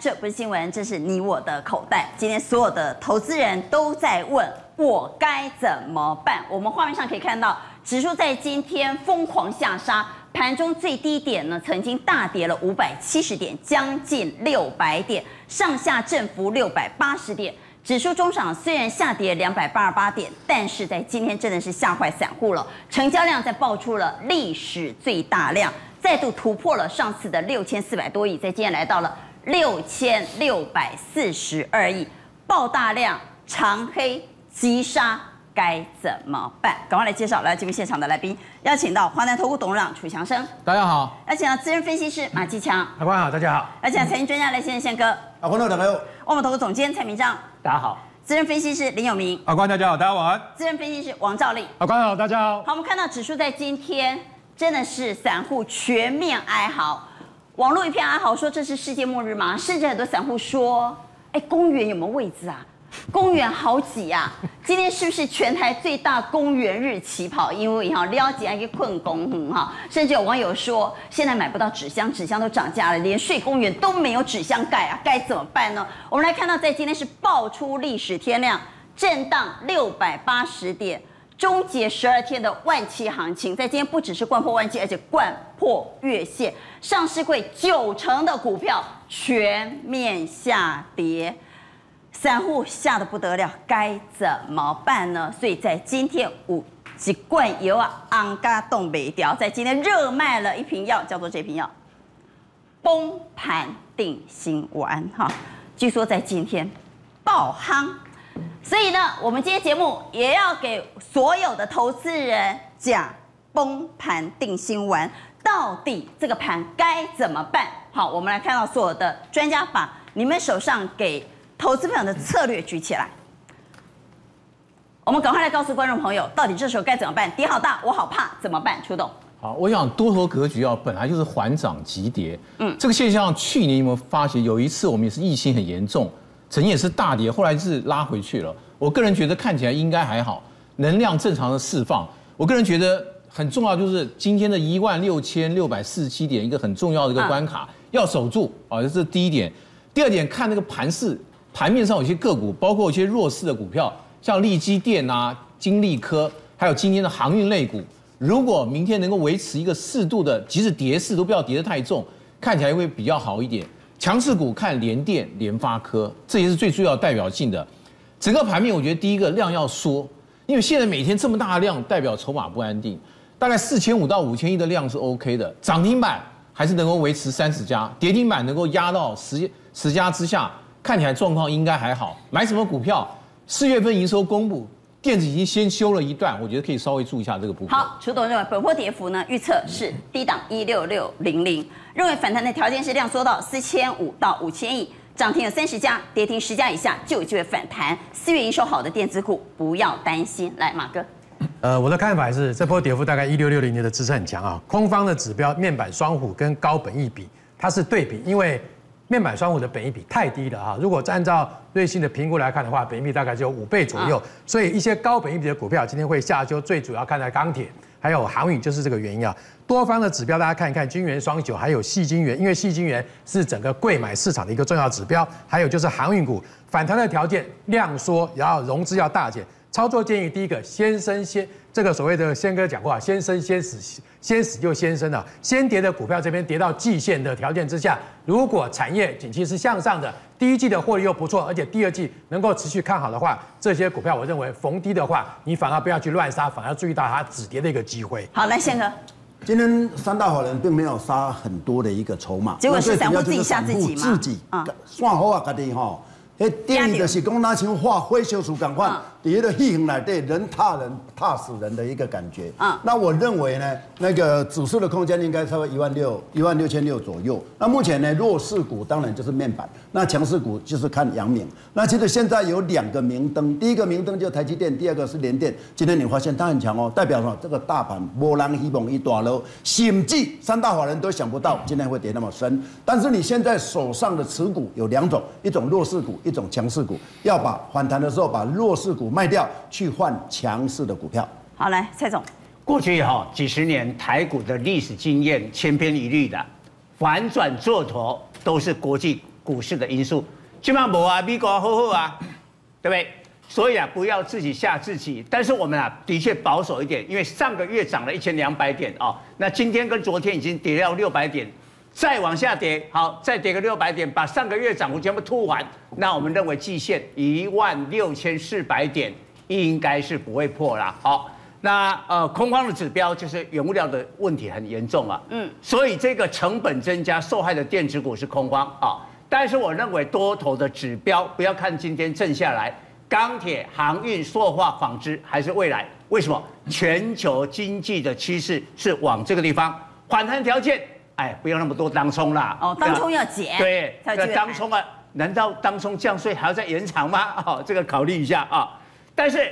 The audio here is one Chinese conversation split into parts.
这不是新闻，这是你我的口袋。今天所有的投资人都在问我该怎么办。我们画面上可以看到，指数在今天疯狂下杀，盘中最低点呢曾经大跌了五百七十点，将近六百点，上下振幅六百八十点。指数中场虽然下跌两百八十八点，但是在今天真的是吓坏散户了，成交量在爆出了历史最大量。再度突破了上次的六千四百多亿，在今天来到了六千六百四十二亿，爆大量长黑急杀，该怎么办？赶快来介绍来节目现场的来宾，邀请到华南投顾董事长楚强生，大家好；邀请到资深分析师马继强，阿关好，大家好；邀请到财经专家来先生宪哥，阿官好，大家好；万宝投顾总监蔡明章，大家好；资深分析师林有明，阿关大家好，大家晚安；资深分析师王兆力，阿关好，大家好。好，我们看到指数在今天。真的是散户全面哀嚎，网络一片哀嚎，说这是世界末日吗？甚至很多散户说，哎，公园有没有位置啊？公园好挤啊！今天是不是全台最大公园日起跑？因为哈了解一个困工哈，甚至有网友说，现在买不到纸箱，纸箱都涨价了，连睡公园都没有纸箱盖啊，该怎么办呢？我们来看到，在今天是爆出历史天量，震荡六百八十点。终结十二天的万七行情，在今天不只是掼破万七，而且掼破月线，上市柜九成的股票全面下跌，散户吓得不得了，该怎么办呢？所以在今天五几罐油啊，安嘎冻没掉，在今天热卖了一瓶药，叫做这瓶药，崩盘定心丸哈，据说在今天爆夯。所以呢，我们今天节目也要给所有的投资人讲崩盘定心丸，到底这个盘该怎么办？好，我们来看到所有的专家把你们手上给投资朋友的策略举起来，我们赶快来告诉观众朋友，到底这时候该怎么办？跌好大，我好怕，怎么办？出动。好，我想多头格局啊，本来就是缓涨急跌，嗯，这个现象去年有没有发现？有一次我们也是疫情很严重。曾经也是大跌，后来是拉回去了。我个人觉得看起来应该还好，能量正常的释放。我个人觉得很重要，就是今天的一万六千六百四十七点，一个很重要的一个关卡要守住啊，这是第一点。第二点，看那个盘势，盘面上有些个股，包括一些弱势的股票，像力积电啊、金利科，还有今天的航运类股，如果明天能够维持一个适度的，即使跌势都不要跌得太重，看起来会比较好一点。强势股看联电、联发科，这也是最重要代表性的。整个盘面，我觉得第一个量要缩，因为现在每天这么大的量，代表筹码不安定。大概四千五到五千亿的量是 OK 的，涨停板还是能够维持三十家，跌停板能够压到十十家之下，看起来状况应该还好。买什么股票？四月份营收公布。电子已经先修了一段，我觉得可以稍微注意一下这个部分。好，楚董认为本波跌幅呢，预测是低档一六六零零，认为反弹的条件是量缩到四千五到五千亿，涨停有三十家，跌停十家以下就有机会反弹。四月营收好的电子股不要担心。来，马哥，呃，我的看法是这波跌幅大概一六六零年的支撑很强啊，空方的指标面板双虎跟高本一比它是对比，因为。面板双虎的本益比太低了哈，如果按照瑞信的评估来看的话，本益比大概只有五倍左右，所以一些高本益比的股票今天会下修，最主要看在钢铁还有航运，就是这个原因啊。多方的指标大家看一看，金元双九还有细金元，因为细金元是整个贵买市场的一个重要指标，还有就是航运股反弹的条件，量缩，然后融资要大减。操作建议，第一个先升先这个所谓的先哥讲过啊，先升先死，先死就先升了。先跌的股票这边跌到季线的条件之下，如果产业景气是向上的，第一季的获利又不错，而且第二季能够持续看好的话，这些股票我认为逢低的话，你反而不要去乱杀，反而注意到它止跌的一个机会。好，来先哥，今天三大法人并没有杀很多的一个筹码，结果是散户自己吓自己嘛？自己啊，算好啊，家己哈，哎，电影就是讲那像化灰修书赶快。底下的戏型来对人踏人踏死人的一个感觉啊，那我认为呢，那个指数的空间应该超过一万六一万六千六左右。那目前呢，弱势股当然就是面板，那强势股就是看阳明。那其实现在有两个明灯，第一个明灯就台积电，第二个是联电。今天你发现它很强哦，代表什么？这个大盘波浪一猛一大楼，险记三大法人都想不到今天会跌那么深。但是你现在手上的持股有两种，一种弱势股，一种强势股，要把反弹的时候把弱势股。卖掉去换强势的股票。好，来蔡总，过去哈几十年台股的历史经验千篇一律的，反转做头都是国际股市的因素。基本上没啊，美国好好啊，对不对？所以啊，不要自己吓自己。但是我们啊，的确保守一点，因为上个月涨了一千两百点啊，那今天跟昨天已经跌到六百点，再往下跌，好，再跌个六百点，把上个月涨幅全部吐完。那我们认为季线一万六千四百点应该是不会破啦。好，那呃，空方的指标就是原物料的问题很严重啊，嗯，所以这个成本增加受害的电子股是空方啊。但是我认为多头的指标不要看今天震下来。钢铁、航运、塑化、纺织还是未来？为什么？全球经济的趋势是往这个地方反弹条件，哎，不要那么多当冲啦。哦，当冲要减。对，那当冲啊，难道当冲降税还要再延长吗？哦，这个考虑一下啊。但是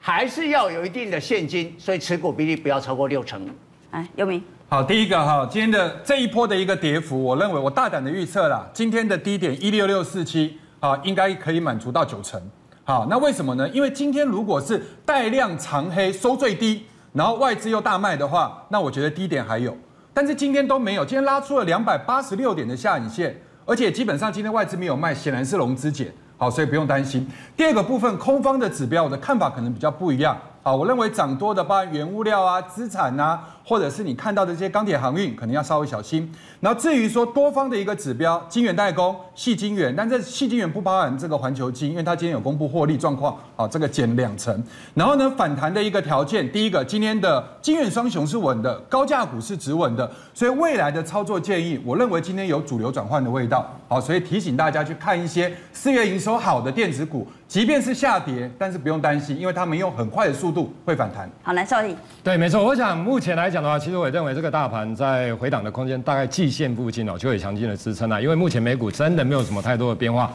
还是要有一定的现金，所以持股比例不要超过六成。哎，尤明。好，第一个哈，今天的这一波的一个跌幅，我认为我大胆的预测啦，今天的低点一六六四七啊，应该可以满足到九成。好，那为什么呢？因为今天如果是带量长黑收最低，然后外资又大卖的话，那我觉得低点还有。但是今天都没有，今天拉出了两百八十六点的下影线，而且基本上今天外资没有卖，显然是融资减。好，所以不用担心。第二个部分，空方的指标，我的看法可能比较不一样。好，我认为涨多的，包含原物料啊、资产啊，或者是你看到的这些钢铁航运，可能要稍微小心。然后至于说多方的一个指标，金圆代工、细金圆，但这细金圆不包含这个环球金，因为它今天有公布获利状况，好，这个减两成。然后呢，反弹的一个条件，第一个，今天的金圆双雄是稳的，高价股是止稳的，所以未来的操作建议，我认为今天有主流转换的味道。好，所以提醒大家去看一些四月营收好的电子股。即便是下跌，但是不用担心，因为他们用很快的速度会反弹。好，来，兆立。对，没错。我想目前来讲的话，其实我也认为这个大盘在回档的空间大概季线附近哦，就有强劲的支撑啊。因为目前美股真的没有什么太多的变化，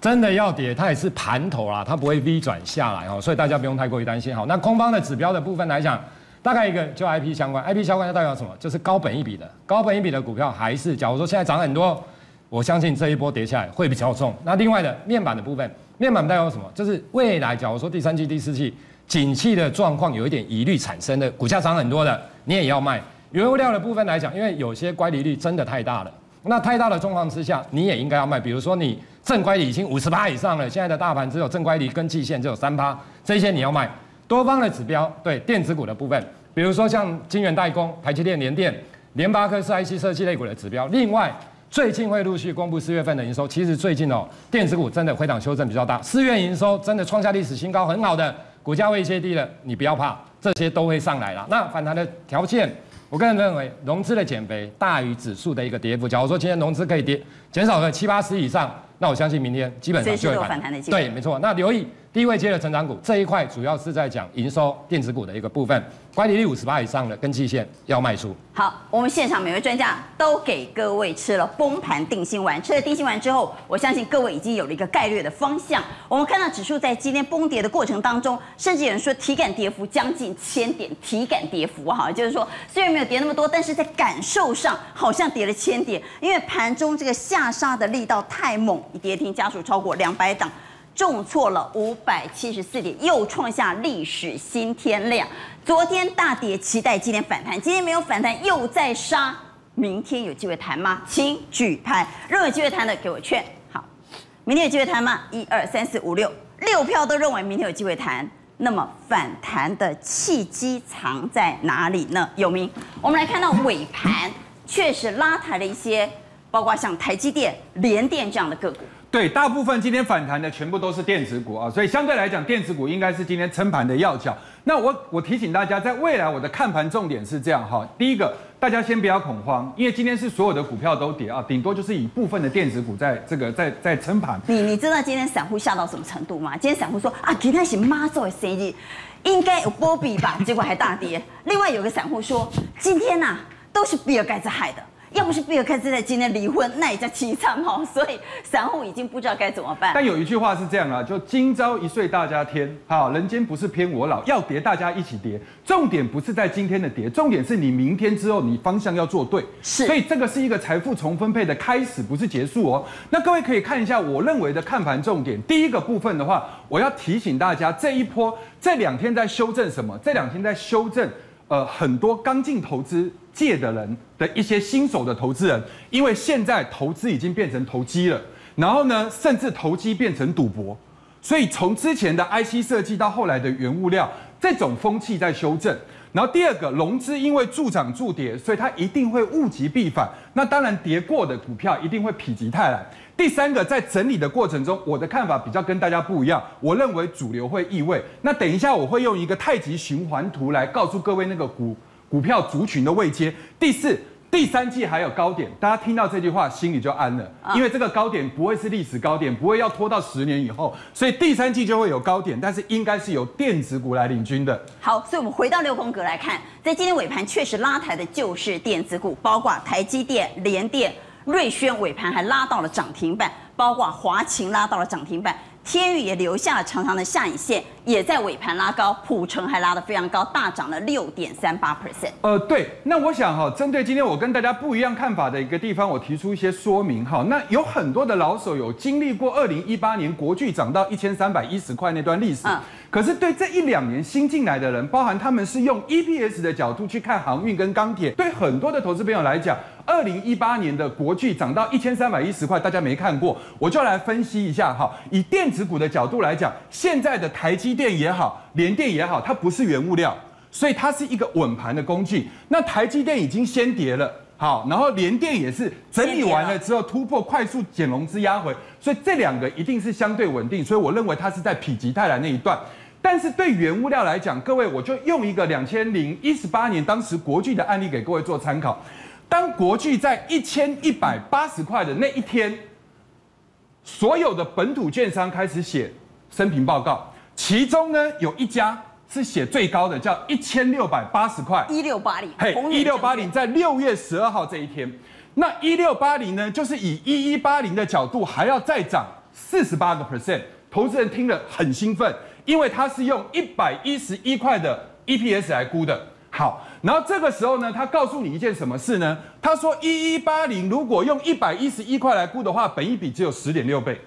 真的要跌，它也是盘头啦，它不会 V 转下来哦，所以大家不用太过于担心。好，那空方的指标的部分来讲，大概一个就 IP 相关，IP 相关它代表什么？就是高本一笔的，高本一笔的股票还是，假如说现在涨很多，我相信这一波跌下来会比较重。那另外的面板的部分。面板代表什么？就是未来，假如说第三季、第四季景气的状况有一点疑虑产生的，股价涨很多的，你也要卖。原物料的部分来讲，因为有些乖离率真的太大了，那太大的状况之下，你也应该要卖。比如说你正乖离已经五十八以上了，现在的大盘只有正乖离跟季线只有三趴，这些你要卖。多方的指标，对电子股的部分，比如说像晶圆代工、台积电、联电、联发科是 IC 设计类股的指标，另外。最近会陆续公布四月份的营收，其实最近哦，电子股真的回档修正比较大，四月营收真的创下历史新高，很好的，股价位阶低了，你不要怕，这些都会上来了。那反弹的条件，我个人认为融资的减肥大于指数的一个跌幅。假如说今天融资可以跌减少个七八十以上，那我相信明天基本上就会反弹的机会。对，没错。那留意低位接的成长股这一块，主要是在讲营收电子股的一个部分。乖离率五十八以上的跟季线要卖出。好，我们现场每位专家都给各位吃了崩盘定心丸，吃了定心丸之后，我相信各位已经有了一个概略的方向。我们看到指数在今天崩跌的过程当中，甚至有人说体感跌幅将近千点，体感跌幅哈，就是说虽然没有跌那么多，但是在感受上好像跌了千点，因为盘中这个下杀的力道太猛，跌停家数超过两百档。重挫了五百七十四点，又创下历史新天量。昨天大跌，期待今天反弹。今天没有反弹，又在杀。明天有机会弹吗？请举牌。认为有机会弹的，给我劝。好，明天有机会弹吗？一二三四五六，六票都认为明天有机会弹。那么反弹的契机藏在哪里呢？有名。我们来看到尾盘确实拉抬了一些，包括像台积电、联电这样的个股。对，大部分今天反弹的全部都是电子股啊，所以相对来讲，电子股应该是今天撑盘的要角。那我我提醒大家，在未来我的看盘重点是这样哈，第一个，大家先不要恐慌，因为今天是所有的股票都跌啊，顶多就是以部分的电子股在这个在在撑盘。你你知道今天散户吓到什么程度吗？今天散户说啊，今天是妈做的生日，应该有波比吧，结果还大跌。另外有个散户说，今天呐、啊、都是比尔盖茨害的。要不是比尔盖茨在今天离婚，那也叫凄惨哈。所以散户已经不知道该怎么办。但有一句话是这样啊，就今朝一岁大家天，好，人间不是偏我老，要跌大家一起跌。重点不是在今天的跌，重点是你明天之后你方向要做对。是，所以这个是一个财富重分配的开始，不是结束哦。那各位可以看一下我认为的看盘重点，第一个部分的话，我要提醒大家，这一波这两天在修正什么？这两天在修正。呃，很多刚进投资界的人的一些新手的投资人，因为现在投资已经变成投机了，然后呢，甚至投机变成赌博。所以从之前的 IC 设计到后来的原物料，这种风气在修正。然后第二个融资因为助涨助跌，所以它一定会物极必反。那当然跌过的股票一定会否极泰来。第三个在整理的过程中，我的看法比较跟大家不一样。我认为主流会易位。那等一下我会用一个太极循环图来告诉各位那个股股票族群的位阶。第四。第三季还有高点，大家听到这句话心里就安了，因为这个高点不会是历史高点，不会要拖到十年以后，所以第三季就会有高点，但是应该是由电子股来领军的。好，所以我们回到六宫格来看，在今天尾盘确实拉抬的就是电子股，包括台积电、联电、瑞轩尾盘还拉到了涨停板，包括华勤拉到了涨停板。天宇也留下了长长的下影线，也在尾盘拉高，普成还拉得非常高，大涨了六点三八 percent。呃，对，那我想哈，针对今天我跟大家不一样看法的一个地方，我提出一些说明哈。那有很多的老手有经历过二零一八年国巨涨到一千三百一十块那段历史，嗯，可是对这一两年新进来的人，包含他们是用 EPS 的角度去看航运跟钢铁，对很多的投资朋友来讲。二零一八年的国巨涨到一千三百一十块，大家没看过，我就来分析一下哈。以电子股的角度来讲，现在的台积电也好，联电也好，它不是原物料，所以它是一个稳盘的工具。那台积电已经先跌了，好，然后联电也是整理完了之后突破，快速减融资压回，所以这两个一定是相对稳定。所以我认为它是在否极泰来那一段。但是对原物料来讲，各位我就用一个两千零一十八年当时国巨的案例给各位做参考。当国巨在一千一百八十块的那一天，所有的本土券商开始写生平报告，其中呢有一家是写最高的，叫一千六百八十块，一六八零，嘿，一六八零在六月十二号这一天，那一六八零呢，就是以一一八零的角度还要再涨四十八个 percent，投资人听了很兴奋，因为他是用一百一十一块的 EPS 来估的。好，然后这个时候呢，他告诉你一件什么事呢？他说一一八零如果用一百一十一块来估的话，本益比只有十点六倍。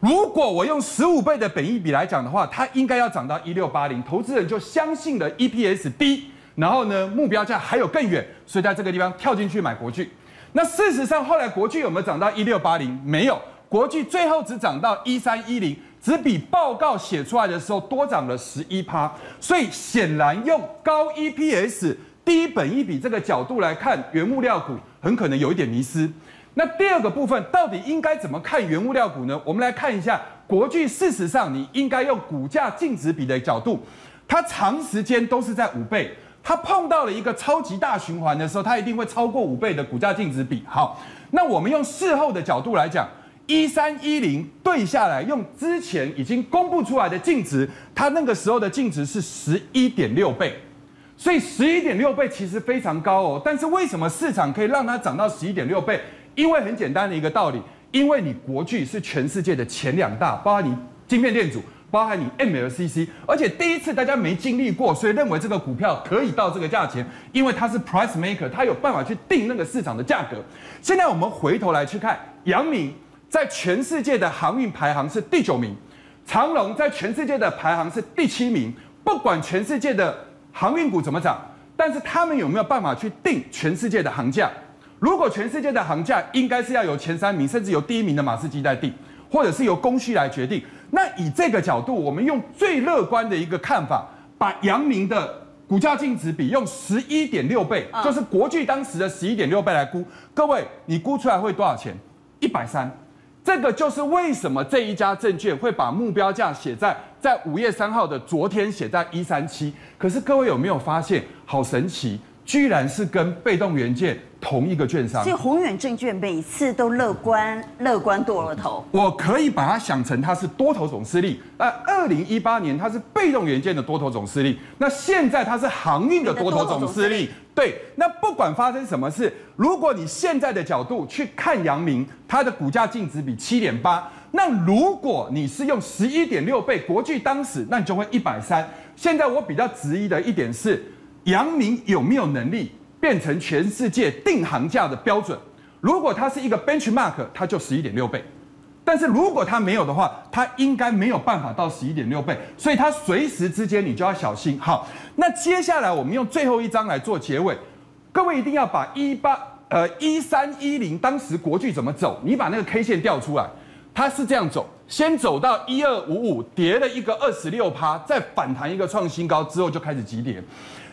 如果我用十五倍的本益比来讲的话，它应该要涨到一六八零。投资人就相信了 EPS 低，然后呢，目标价还有更远，所以在这个地方跳进去买国巨。那事实上后来国巨有没有涨到一六八零？没有，国巨最后只涨到一三一零。只比报告写出来的时候多涨了十一趴，所以显然用高 EPS 低本益比这个角度来看原物料股，很可能有一点迷失。那第二个部分到底应该怎么看原物料股呢？我们来看一下国巨，事实上你应该用股价净值比的角度，它长时间都是在五倍，它碰到了一个超级大循环的时候，它一定会超过五倍的股价净值比。好，那我们用事后的角度来讲。一三一零对下来，用之前已经公布出来的净值，它那个时候的净值是十一点六倍，所以十一点六倍其实非常高哦。但是为什么市场可以让它涨到十一点六倍？因为很简单的一个道理，因为你国巨是全世界的前两大，包含你晶片电阻，包含你 MLCC，而且第一次大家没经历过，所以认为这个股票可以到这个价钱，因为它是 price maker，它有办法去定那个市场的价格。现在我们回头来去看杨明。在全世界的航运排行是第九名，长荣在全世界的排行是第七名。不管全世界的航运股怎么涨，但是他们有没有办法去定全世界的航价？如果全世界的航价应该是要由前三名，甚至由第一名的马士基在定，或者是由供需来决定。那以这个角度，我们用最乐观的一个看法，把阳明的股价净值比用十一点六倍，就是国巨当时的十一点六倍来估。各位，你估出来会多少钱？一百三。这个就是为什么这一家证券会把目标价写在在五月三号的昨天写在一三七，可是各位有没有发现，好神奇，居然是跟被动元件同一个券商。所以宏远证券每次都乐观，乐观多了头。我可以把它想成它是多头总司令。那二零一八年它是被动元件的多头总司令，那现在它是航运的多头总司令。对，那不管发生什么事，如果你现在的角度去看阳明，它的股价净值比七点八，那如果你是用十一点六倍，国巨当时，那你就会一百三。现在我比较质疑的一点是，阳明有没有能力变成全世界定行价的标准？如果它是一个 benchmark，它就十一点六倍。但是如果它没有的话，它应该没有办法到十一点六倍，所以它随时之间你就要小心。好，那接下来我们用最后一张来做结尾，各位一定要把一八呃一三一零当时国巨怎么走，你把那个 K 线调出来，它是这样走，先走到一二五五，跌了一个二十六趴，再反弹一个创新高之后就开始急跌。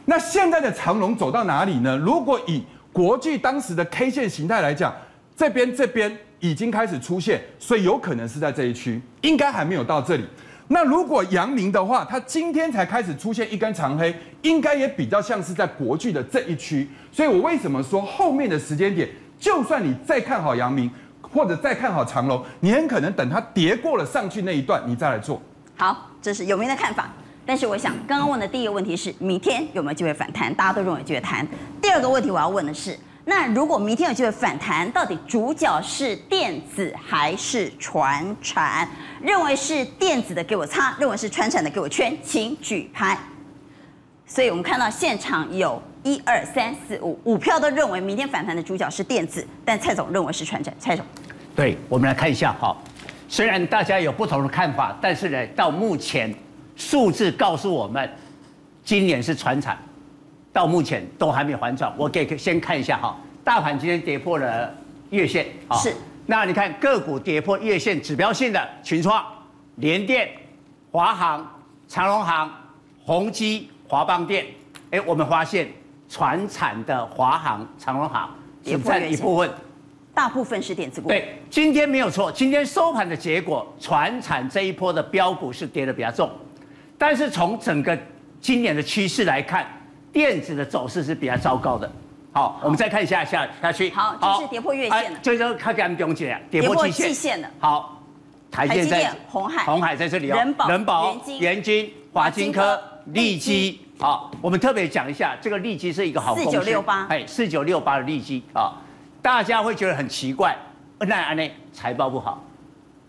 那现在的长龙走到哪里呢？如果以国际当时的 K 线形态来讲，这边这边已经开始出现，所以有可能是在这一区，应该还没有到这里。那如果阳明的话，它今天才开始出现一根长黑，应该也比较像是在国际的这一区。所以我为什么说后面的时间点，就算你再看好阳明，或者再看好长龙，你很可能等它跌过了上去那一段，你再来做。好，这是有名的看法。但是我想，刚刚问的第一个问题是明天有没有机会反弹？大家都认为机会弹。第二个问题我要问的是，那如果明天有机会反弹，到底主角是电子还是传产？认为是电子的给我擦，认为是传产的给我圈，请举牌。所以我们看到现场有一二三四五五票都认为明天反弹的主角是电子，但蔡总认为是传产。蔡总，对，我们来看一下哈。虽然大家有不同的看法，但是呢，到目前数字告诉我们，今年是船产。到目前都还没有反转，我给先看一下哈，大盘今天跌破了月线啊，是。那你看个股跌破月线指标性的群创、联电、华航、长荣航、宏基、华邦电，哎，我们发现船产的华航、长荣航只占一部分，大部分是电子股。对，今天没有错，今天收盘的结果，船产这一波的标股是跌的比较重，但是从整个今年的趋势来看。电子的走势是比较糟糕的。好，我们再看一下下下去。好，就是跌破月线了。这就看看不用讲，跌破季线了。好，台积电、红海、红海在这里哦。人保、人保、元金、华金科、利基。好，我们特别讲一下，这个利基是一个好公司。四九六八。哎，四九六八的利基啊，大家会觉得很奇怪，那安内财报不好。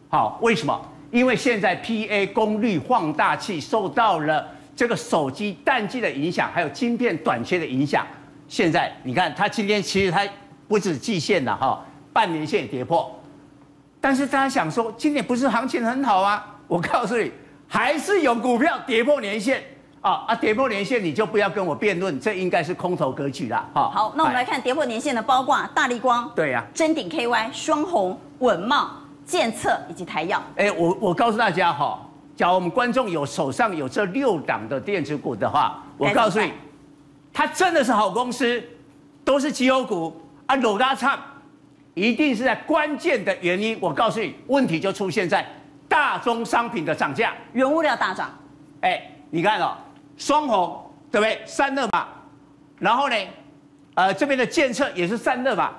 好，为什么？因为现在 PA 功率放大器受到了。这个手机淡季的影响，还有晶片短缺的影响，现在你看它今天其实它不止季线了哈，半年线也跌破。但是大家想说，今年不是行情很好啊？我告诉你，还是有股票跌破年线啊啊！跌破年线你就不要跟我辩论，这应该是空头格局了哈。好，那我们来看跌破年线的，包括大力光、对呀、啊，真鼎 KY、双红、稳懋、健测以及台药。哎，我我告诉大家哈。假如我们观众有手上有这六档的电子股的话，我告诉你，它真的是好公司，都是绩优股啊，楼大唱，一定是在关键的原因。我告诉你，问题就出现在大宗商品的涨价，原物料大涨。哎，你看哦，双红对不对？散热嘛，然后呢，呃，这边的建策也是散热嘛，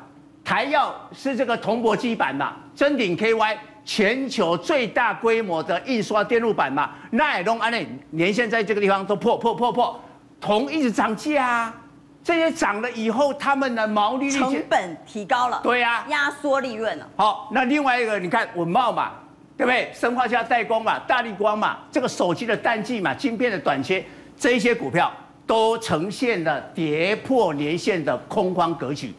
台燿是这个铜箔基板嘛，臻鼎 KY。全球最大规模的印刷电路板嘛，那也都安内年限在这个地方都破破破破，铜一直涨价啊，这些涨了以后，他们的毛利率成本提高了，对呀、啊，压缩利润了。好，那另外一个你看稳懋嘛，对不对？生化加代工嘛，大力光嘛，这个手机的淡季嘛，晶片的短缺，这一些股票都呈现了跌破年线的空方格局。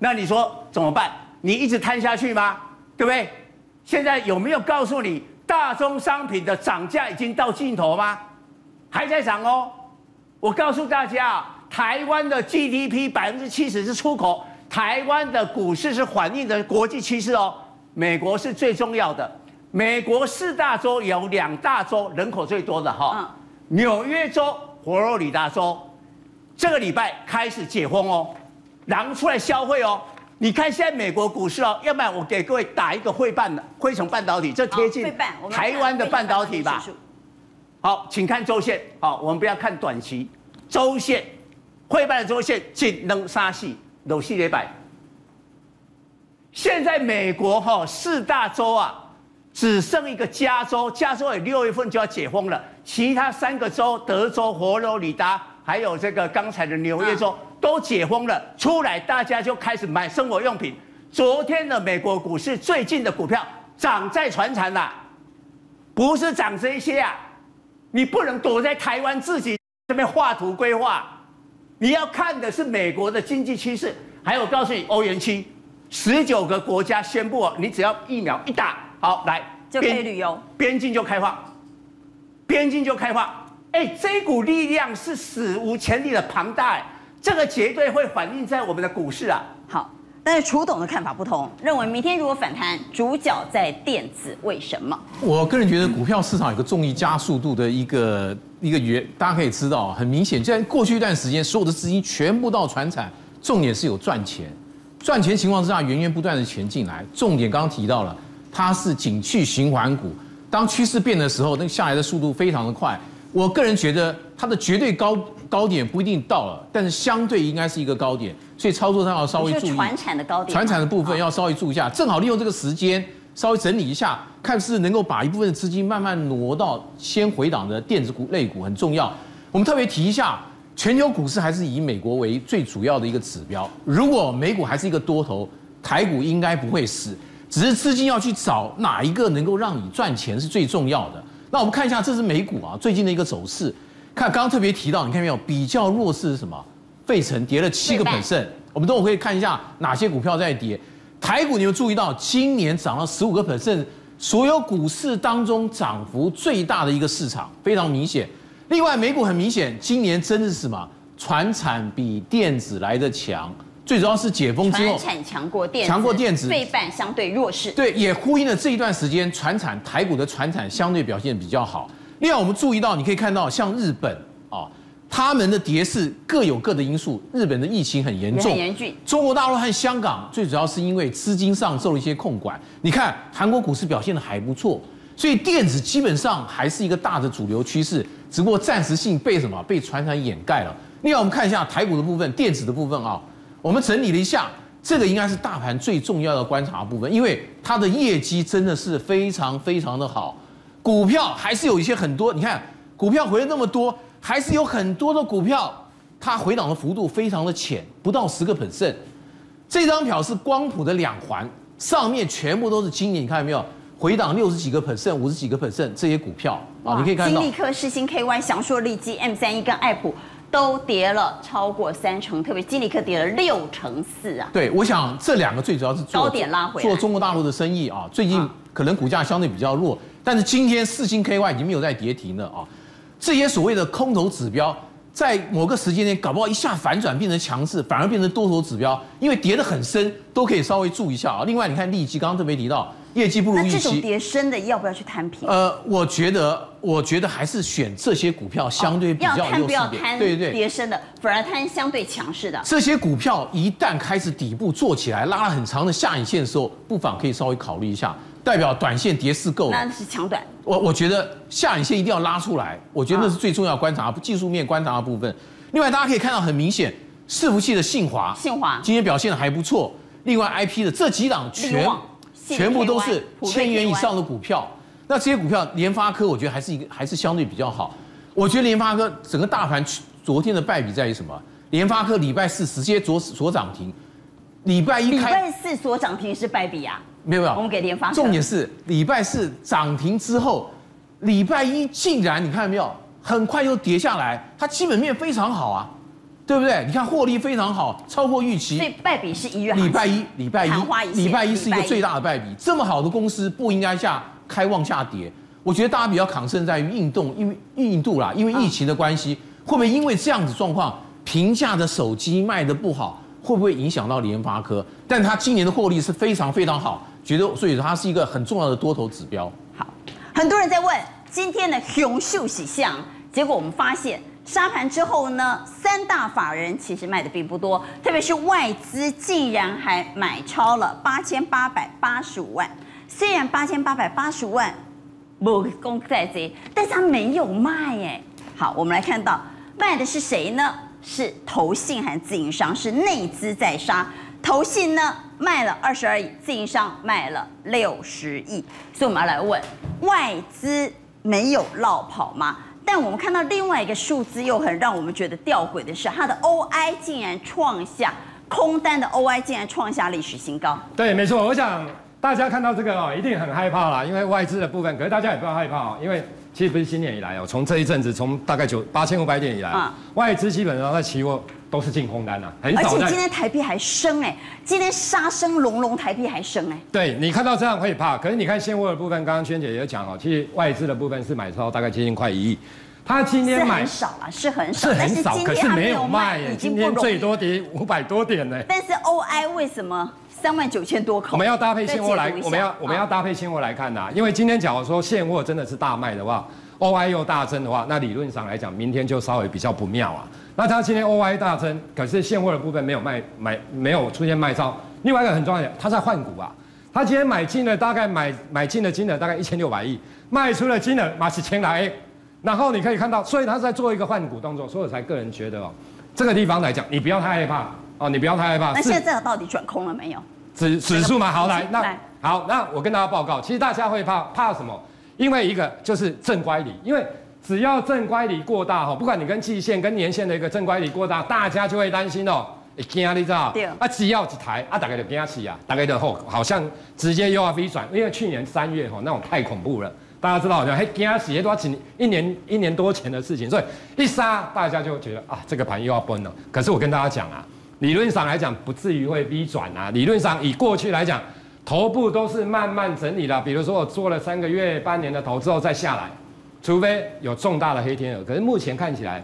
那你说怎么办？你一直摊下去吗？对不对？现在有没有告诉你，大宗商品的涨价已经到尽头吗？还在涨哦。我告诉大家，台湾的 GDP 百分之七十是出口，台湾的股市是反映的国际趋势哦。美国是最重要的，美国四大洲有两大洲人口最多的哈，纽约州、佛罗里达州，这个礼拜开始解封哦，狼出来消费哦。你看现在美国股市哦，要不然我给各位打一个汇半的汇成半导体，这贴近台湾的半导体吧。好，请看周线。好，我们不要看短期，周线，汇半的周线仅能杀系，有系列板。现在美国哈四大洲啊，只剩一个加州，加州也六月份就要解封了，其他三个州，德州、佛罗里达，还有这个刚才的纽约州。都解封了，出来大家就开始买生活用品。昨天的美国股市最近的股票涨在船产啦，不是涨这些啊！你不能躲在台湾自己这边画图规划，你要看的是美国的经济趋势。还有，告诉你，欧元区十九个国家宣布，你只要疫苗一打，好来就可以旅游，边境就开放，边境就开放。哎，这股力量是史无前例的庞大哎。这个绝对会反映在我们的股市啊！好，但是楚董的看法不同，认为明天如果反弹，主角在电子，为什么？我个人觉得股票市场有个重力加速度的一个一个原，大家可以知道，很明显，在过去一段时间，所有的资金全部到船产，重点是有赚钱，赚钱情况之下，源源不断的钱进来，重点刚刚提到了，它是景气循环股，当趋势变的时候，那个下来的速度非常的快。我个人觉得它的绝对高高点不一定到了，但是相对应该是一个高点，所以操作上要稍微注意。船产的高点，传产的部分要稍微注意一下，正好利用这个时间稍微整理一下，看是能够把一部分的资金慢慢挪到先回档的电子股类股很重要。我们特别提一下，全球股市还是以美国为最主要的一个指标。如果美股还是一个多头，台股应该不会死，只是资金要去找哪一个能够让你赚钱是最重要的。那我们看一下，这是美股啊最近的一个走势。看刚刚特别提到，你看没有？比较弱势是什么？费城跌了七个 percent。我们等会可以看一下哪些股票在跌。台股你有注意到，今年涨了十五个 percent，所有股市当中涨幅最大的一个市场，非常明显。另外，美股很明显，今年真的是什么？船产比电子来的强。最主要是解封之后，船产强过电子，强过电子，费半相对弱势。对，也呼应了这一段时间船产台股的船产相对表现比较好。另外，我们注意到，你可以看到像日本啊，他们的跌势各有各的因素。日本的疫情很严重，很严峻。中国大陆和香港最主要是因为资金上受了一些控管。你看韩国股市表现的还不错，所以电子基本上还是一个大的主流趋势，只不过暂时性被什么被传产掩盖了。另外，我们看一下台股的部分，电子的部分啊。我们整理了一下，这个应该是大盘最重要的观察部分，因为它的业绩真的是非常非常的好，股票还是有一些很多，你看股票回了那么多，还是有很多的股票它回档的幅度非常的浅，不到十个 percent。这张表是光谱的两环，上面全部都是今年，你看到没有？回档六十几个 percent、五十几个 percent 这些股票啊，你可以看到。金立科、世新 KY、祥硕、利基、M 三一跟爱普。都跌了超过三成，特别金立科跌了六成四啊！对，我想这两个最主要是做高点拉回，做中国大陆的生意啊。最近可能股价相对比较弱，但是今天四星 KY 已经没有再跌停了啊。这些所谓的空头指标，在某个时间点搞不好一下反转变成强势，反而变成多头指标，因为跌得很深，都可以稍微注意一下啊。另外，你看利基刚刚特别提到。业绩不如预期，那这种跌深的要不要去摊平？呃，我觉得，我觉得还是选这些股票相对比较优势点。对对，跌深的反而摊相对强势的。这些股票一旦开始底部做起来，拉了很长的下影线的时候，不妨可以稍微考虑一下，代表短线跌势够了。那是抢短。我我觉得下影线一定要拉出来，我觉得那是最重要观察技术面观察的部分。另外，大家可以看到很明显，伺服器的信华，信华今天表现的还不错。另外，IP 的这几档全。全部都是千元以上的股票，那这些股票，联发科我觉得还是一个还是相对比较好。我觉得联发科整个大盘昨天的败笔在于什么？联发科礼拜四直接左锁涨停，礼拜一开礼拜四锁涨停是败笔啊？没有没有，我们给联发科。重点是礼拜四涨停之后，礼拜一竟然你看到没有，很快又跌下来，它基本面非常好啊。对不对？你看获利非常好，超过预期。所以败笔是一月。礼拜一，礼拜一，礼拜一是一个最大的败笔。这么好的公司不应该下开往下跌。我觉得大家比较抗胜在于印度，因为印度啦，因为疫情的关系，会不会因为这样子状况，平价的手机卖的不好，会不会影响到联发科？但它今年的获利是非常非常好，觉得所以它是一个很重要的多头指标。好，很多人在问今天的熊秀喜象，结果我们发现。沙盘之后呢，三大法人其实卖的并不多，特别是外资竟然还买超了八千八百八十五万。虽然八千八百八十五万不公在这，但是他没有卖哎。好，我们来看到卖的是谁呢？是投信还是自营商？是内资在杀。投信呢卖了二十二亿，自营商卖了六十亿。所以我们要来问，外资没有落跑吗？但我们看到另外一个数字，又很让我们觉得吊诡的是，它的 OI 竟然创下空单的 OI 竟然创下历史新高。对，没错。我想大家看到这个哦，一定很害怕啦，因为外资的部分。可是大家也不要害怕哦，因为其实不是新年以来哦，从这一阵子，从大概九八千五百点以来，啊、外资基本上在期货都是进空单呐，很少。而且今天台币还升哎，今天杀声隆隆，台币还升哎。对，你看到这样会怕，可是你看现货的部分，刚刚萱姐也有讲哦，其实外资的部分是买超大概接近快一亿。他今天买是很少啊，是很少，是很少，可是没有卖已耶。今天最多跌五百多点呢。但是 OI 为什么三万九千多口？我们要搭配现货来，我们要我们要搭配现货来看呐。因为今天假如说现货真的是大卖的话，OI 又大增的话，那理论上来讲，明天就稍微比较不妙啊。那它今天 OI 大增，可是现货的部分没有卖买没有出现卖超。另外一个很重要的，他在换股啊。他今天买进了大概买买进的金额大概一千六百亿，卖出的金额马是千来。然后你可以看到，所以他在做一个换股动作，所以我才个人觉得哦，这个地方来讲，你不要太害怕哦，你不要太害怕。那现在这个到底转空了没有？指指数嘛，好来，那好，那我跟大家报告，其实大家会怕怕什么？因为一个就是正乖离，因为只要正乖离过大哈，不管你跟季线跟年线的一个正乖离过大，大家就会担心哦，会惊你知道？对。啊，只要一台啊，大概就惊起啊，大概就后好像直接又要 V 转，因为去年三月哈那种太恐怖了。大家知道好像嘿，惊死，也都要几年一年一年多前的事情，所以一杀大家就觉得啊，这个盘又要崩了。可是我跟大家讲啊，理论上来讲不至于会 V 转啊。理论上以过去来讲，头部都是慢慢整理的。比如说我做了三个月、半年的头之后再下来，除非有重大的黑天鹅。可是目前看起来，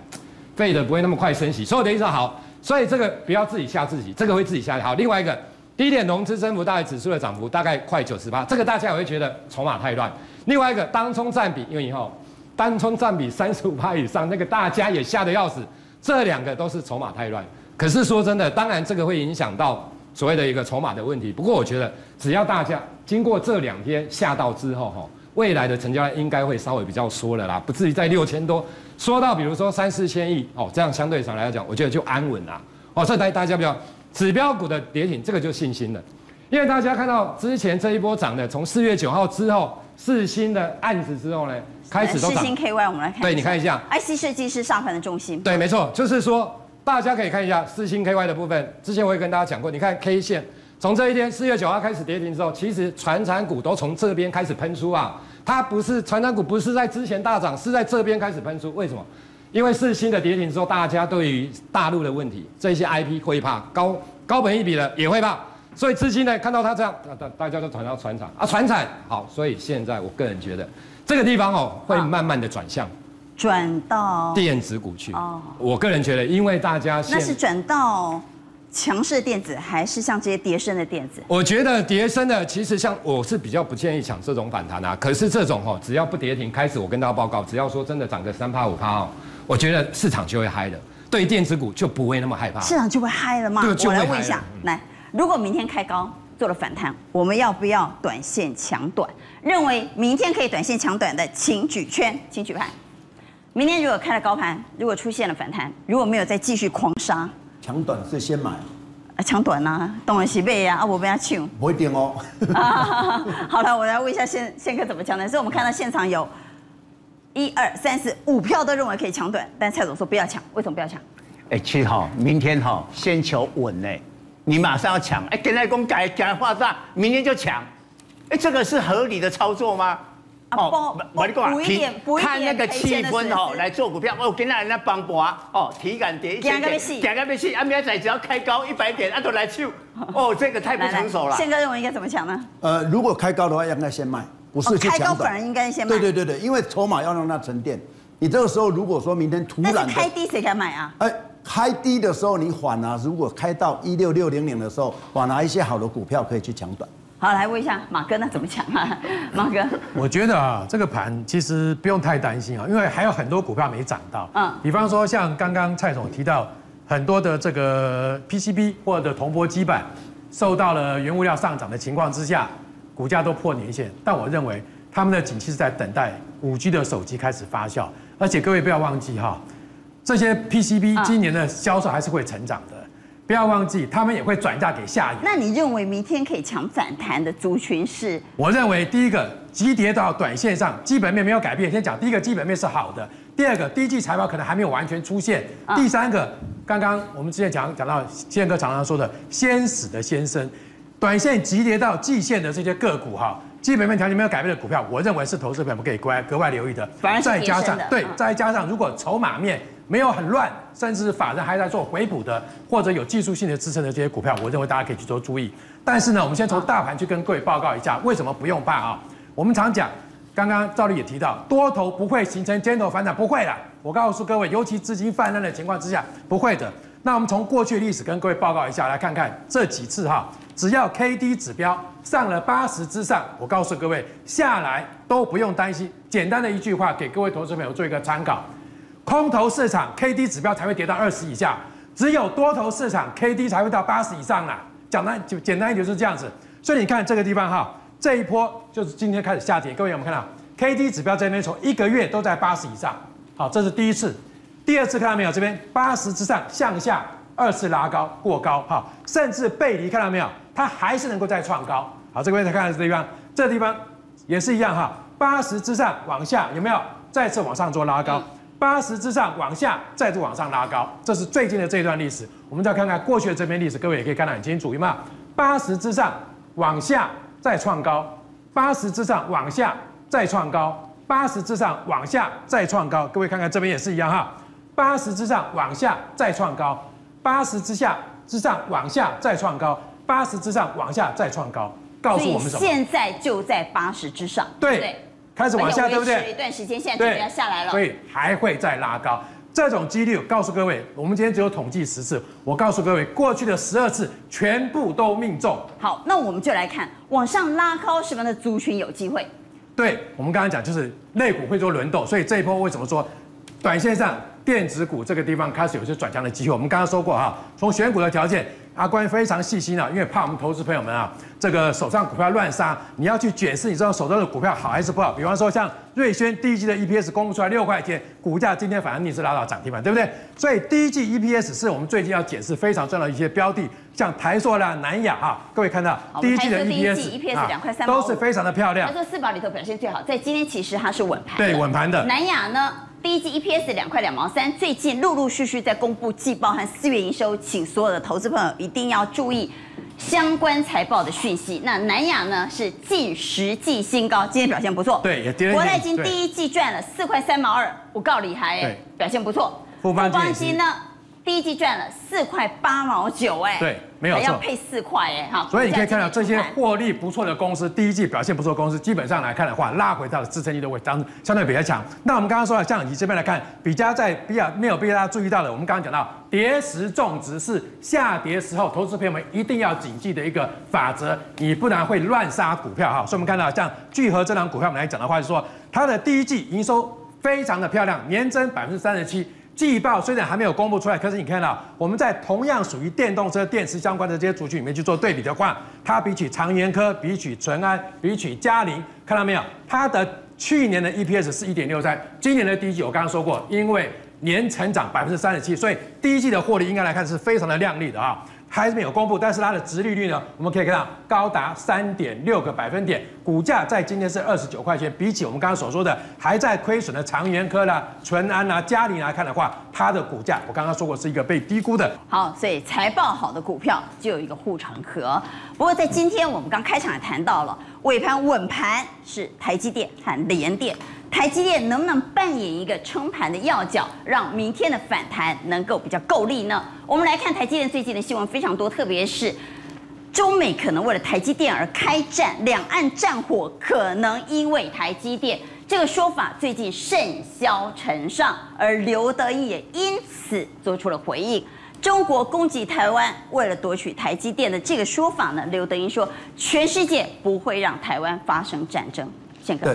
费的不会那么快升息。所以我的意思好，所以这个不要自己吓自己，这个会自己吓。好，另外一个低点融资增幅大概指数的涨幅大概快九十八，这个大家也会觉得筹码太乱。另外一个当冲占比，因为以后当冲占比三十五趴以上，那个大家也吓得要死。这两个都是筹码太乱。可是说真的，当然这个会影响到所谓的一个筹码的问题。不过我觉得，只要大家经过这两天下到之后，哈，未来的成交量应该会稍微比较缩了啦，不至于在六千多缩到比如说三四千亿哦，这样相对上来讲，我觉得就安稳啦。哦，所以大家不要指标股的跌停，这个就信心了。因为大家看到之前这一波涨的，从四月九号之后。四星的案子之后呢，开始都涨。四星 KY，我们来看。对，你看一下。IC 设计是上盘的重心。对，没错，就是说大家可以看一下四星 KY 的部分。之前我也跟大家讲过，你看 K 线，从这一天四月九号开始跌停之后，其实传产股都从这边开始喷出啊。它不是传产股，不是在之前大涨，是在这边开始喷出。为什么？因为四星的跌停之后，大家对于大陆的问题，这些 IP 会怕，高高本一笔的也会怕。所以资金呢，看到它这样，大大家都传到传产啊，传产好，所以现在我个人觉得这个地方哦，会慢慢的转向，转到电子股去。哦，我个人觉得，因为大家那是转到强势电子，还是像这些跌升的电子？我觉得跌升的，其实像我是比较不建议抢这种反弹啊。可是这种哦，只要不跌停，开始我跟大家报告，只要说真的涨个三趴五趴哦，我觉得市场就会嗨的，对电子股就不会那么害怕。市场就会嗨了吗？我来问一下，来。如果明天开高做了反弹，我们要不要短线抢短？认为明天可以短线抢短的，请举圈，请举牌。明天如果开了高盘，如果出现了反弹，如果没有再继续狂杀，抢短是先买啊？抢短呐、啊，当然是买呀，啊，我不要抢，不一定哦。好了，我来问一下宪宪哥怎么抢短。所以我们看到现场有一二三四五票都认为可以抢短，但蔡总说不要抢，为什么不要抢？哎，七号，明天哈，先求稳呢。你马上要抢，哎，跟来公改改化大，明天就抢，哎，这个是合理的操作吗？哦，我你讲啊，看那个气氛哦，来做股票，哦，跟那人家帮博哦，体感跌一点点，点个没戏，啊，明仔只要开高一百点，啊，都来抢，哦，这个太不成熟了。宪哥认为应该怎么抢呢？呃，如果开高的话，应该先卖，不是去抢。开高反而应该先卖。对对对对，因为筹码要让它沉淀。你这个时候如果说明天突然，开低谁敢买啊？哎。开低的时候你缓啊，如果开到一六六零零的时候，缓拿一些好的股票可以去抢短。好，来问一下马哥，那怎么讲啊？马哥，我觉得啊，这个盘其实不用太担心啊，因为还有很多股票没涨到。嗯，比方说像刚刚蔡总提到很多的这个 PCB 或者铜箔基板，受到了原物料上涨的情况之下，股价都破年线。但我认为他们的景气是在等待五 G 的手机开始发酵，而且各位不要忘记哈。这些 PCB 今年的销售还是会成长的，不要忘记，他们也会转嫁给下游。那你认为明天可以抢反弹的族群是？我认为第一个急跌到短线上，基本面没有改变。先讲第一个基本面是好的，第二个第一季财报可能还没有完全出现，第三个刚刚我们之前讲讲到宪哥常常说的先死的先生，短线急跌到季线的这些个股哈。基本面条件没有改变的股票，我认为是投资朋友们可以格外格外留意的。再加上对，再加上如果筹码面没有很乱，甚至法人还在做回补的，或者有技术性的支撑的这些股票，我认为大家可以去做注意。但是呢，我们先从大盘去跟各位报告一下，为什么不用怕啊？我们常讲，刚刚赵丽也提到，多头不会形成尖头反转，不会的。我告诉各位，尤其资金泛滥的情况之下，不会的。那我们从过去历史跟各位报告一下，来看看这几次哈，只要 K D 指标上了八十之上，我告诉各位，下来都不用担心。简单的一句话，给各位投资朋友做一个参考：空头市场 K D 指标才会跌到二十以下，只有多头市场 K D 才会到八十以上啦。讲单就简单一点就是这样子。所以你看这个地方哈，这一波就是今天开始下跌。各位有没有看到 K D 指标这边从一个月都在八十以上？好，这是第一次。第二次看到没有？这边八十之上向下二次拉高过高，哈，甚至背离看到没有？它还是能够再创高。好，这个位置看到这地方，这地方也是一样哈，八十之上往下有没有？再次往上做拉高，八十之上往下再度往上拉高，这是最近的这一段历史。我们再看看过去的这边历史，各位也可以看得很清楚，有没有？八十之上往下再创高，八十之上往下再创高，八十之上往下再创高。各位看看这边也是一样哈。八十之上往下再创高，八十之下之上往下再创高，八十之上往下再创高，告诉我们什么？现在就在八十之上，对，对开始往下，对不对？一段时间，现在准备要下来了，所以还会再拉高。这种几率，告诉各位，我们今天只有统计十次，我告诉各位，过去的十二次全部都命中。好，那我们就来看往上拉高什么样的族群有机会？对，我们刚刚讲就是类股会做轮动，所以这一波为什么说短线上？电子股这个地方开始有些转强的机会。我们刚刚说过哈，从选股的条件，阿关非常细心啊，因为怕我们投资朋友们啊，这个手上股票乱杀，你要去检视，你知道手中的股票好还是不好。比方说像瑞轩第一季的 EPS 公布出来六块钱，股价今天反而逆势拉到涨停板，对不对？所以第一季 EPS 是我们最近要检视非常重要的一些标的，像台塑啦、南亚哈，各位看到第一季的 EPS 两块三都是非常的漂亮。台塑四宝里头表现最好，在今天其实它是稳盘，对，稳盘的。南亚呢？第一季 EPS 两块两毛三，最近陆陆续续在公布季报和四月营收，请所有的投资朋友一定要注意相关财报的讯息。那南亚呢是近十季新高，今天表现不错。对，也跌了。国泰金第一季赚了四块三毛二，我告厉害，哎，表现不错。富邦金呢？第一季赚了四块八毛九，哎，对，没有错，还要配四块，哎，哈，所以你可以看到这些获利不错的公司，第一季表现不错的公司，基本上来看的话，拉回到了支撑力的位置，当相对比较强。那我们刚刚说了，像以这边来看，比较在比较没有被大家注意到的，我们刚刚讲到，跌时种植是下跌时候，投资朋友们一定要谨记的一个法则，你不然会乱杀股票哈。所以我们看到像聚合这档股票，我们来讲的话，就是说它的第一季营收非常的漂亮，年增百分之三十七。季报虽然还没有公布出来，可是你看到我们在同样属于电动车电池相关的这些族群里面去做对比的话，它比起长延科、比起淳安、比起嘉陵，看到没有？它的去年的 EPS 是一点六三，今年的第一季我刚刚说过，因为年成长百分之三十七，所以第一季的获利应该来看是非常的亮丽的啊。还是没有公布，但是它的殖利率呢，我们可以看到高达三点六个百分点，股价在今天是二十九块钱。比起我们刚刚所说的还在亏损的长联科啦、淳安啦、佳凌来看的话，它的股价我刚刚说过是一个被低估的。好，所以财报好的股票就有一个护城河。不过在今天我们刚开场也谈到了，尾盘稳盘是台积电和联电。台积电能不能扮演一个撑盘的要角，让明天的反弹能够比较够力呢？我们来看台积电最近的新闻非常多，特别是中美可能为了台积电而开战，两岸战火可能因为台积电这个说法最近甚嚣尘上，而刘德音也因此做出了回应。中国攻击台湾，为了夺取台积电的这个说法呢，刘德音说全世界不会让台湾发生战争。宪哥。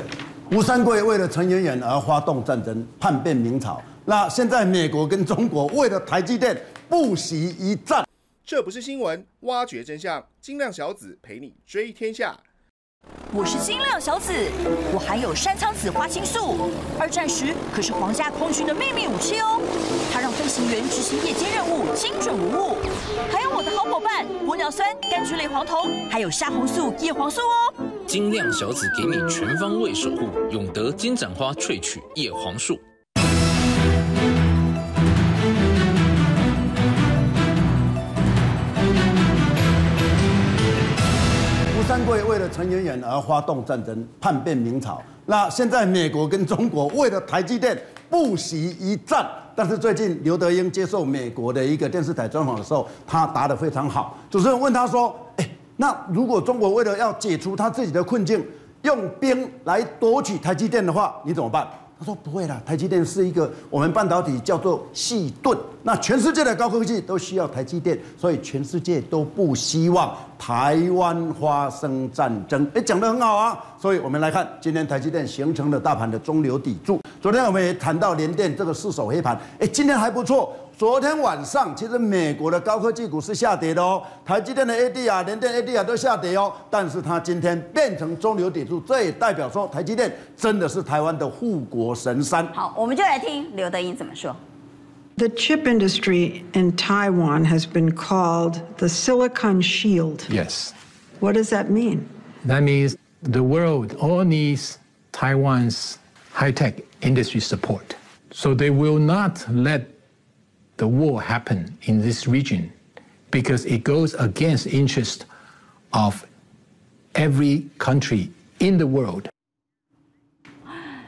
吴三桂为了陈圆圆而发动战争，叛变明朝。那现在美国跟中国为了台积电不惜一战。这不是新闻，挖掘真相，金亮小子陪你追天下。我是金亮小子，我含有山苍子花青素，二战时可是皇家空军的秘密武器哦。它让飞行员执行夜间任务精准无误。还有我的好伙伴玻尿酸、柑橘类黄酮，还有虾红素、叶黄素哦。金亮小子给你全方位守护，永德金盏花萃取叶黄素。会为了陈圆圆而发动战争，叛变明朝。那现在美国跟中国为了台积电不惜一战。但是最近刘德英接受美国的一个电视台专访的时候，他答得非常好。主持人问他说：“哎。”那如果中国为了要解除他自己的困境，用兵来夺取台积电的话，你怎么办？他说不会啦，台积电是一个我们半导体叫做细盾，那全世界的高科技都需要台积电，所以全世界都不希望台湾发生战争。哎，讲得很好啊，所以我们来看今天台积电形成了大盘的中流砥柱。昨天我们也谈到联电这个四手黑盘，哎，今天还不错。昨天晚上，其实美国的高科技股是下跌的哦，台积电的 ADR、联电 ADR 都下跌哦，但是它今天变成中流砥柱，这也代表说台积电真的是台湾的护国神山。好，我们就来听刘德音怎么说。The chip industry in Taiwan has been called the Silicon Shield. Yes. What does that mean? That means the world all needs Taiwan's high-tech industry support. So they will not let the war happen in this region because it goes against interest of every country in the world.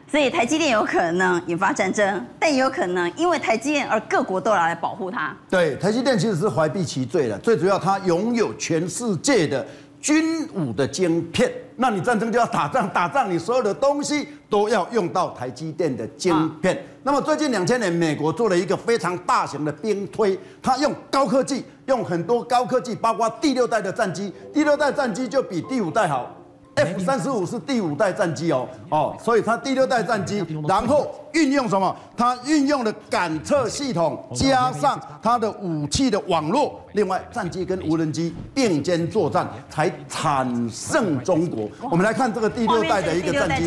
所以台积电有可能引发战争，但也有可能因为台积电而各国都要来保护它。对，台积电其实是怀璧其罪的，最主要它拥有全世界的军武的晶片。那你战争就要打仗，打仗你所有的东西都要用到台积电的晶片。啊、那么最近两千年，美国做了一个非常大型的兵推，它用高科技，用很多高科技，包括第六代的战机，第六代战机就比第五代好。F 三十五是第五代战机哦，哦，所以它第六代战机，然后运用什么？它运用了感测系统，加上它的武器的网络，另外战机跟无人机并肩作战，才产胜中国。我们来看这个第六代的一个战机，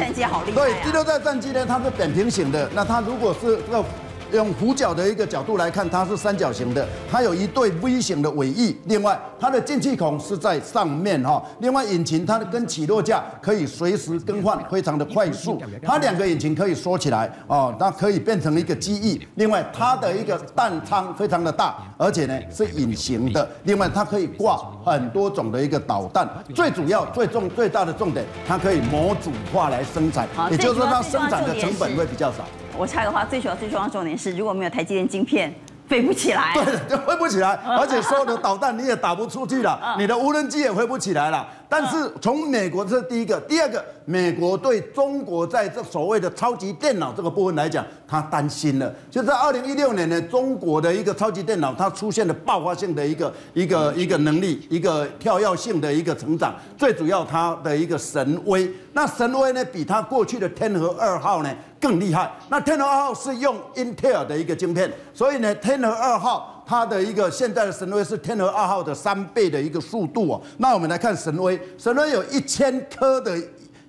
对，第六代战机呢，它是扁平型的，那它如果是要。用俯角的一个角度来看，它是三角形的，它有一对 V 型的尾翼。另外，它的进气孔是在上面哈。另外，引擎它的跟起落架可以随时更换，非常的快速。它两个引擎可以缩起来哦，它可以变成一个机翼。另外，它的一个弹仓非常的大，而且呢是隐形的。另外，它可以挂很多种的一个导弹。最主要、最重、最大的重点，它可以模组化来生产，也就是说，它生产的成本会比较少。我猜的话，最主要、最重要的重点是，如果没有台积电晶片，飞不起来。对，就飞不起来，而且所有的导弹你也打不出去了，你的无人机也飞不起来了。但是从美国这是第一个，第二个，美国对中国在这所谓的超级电脑这个部分来讲，他担心了。就在二零一六年呢，中国的一个超级电脑，它出现了爆发性的一个一个一个能力，一个跳跃性的一个成长。最主要它的一个神威，那神威呢，比它过去的天河二号呢更厉害。那天河二号是用英特尔的一个晶片，所以呢，天河二号。它的一个现在的神威是天河二号的三倍的一个速度哦。那我们来看神威，神威有一千颗的、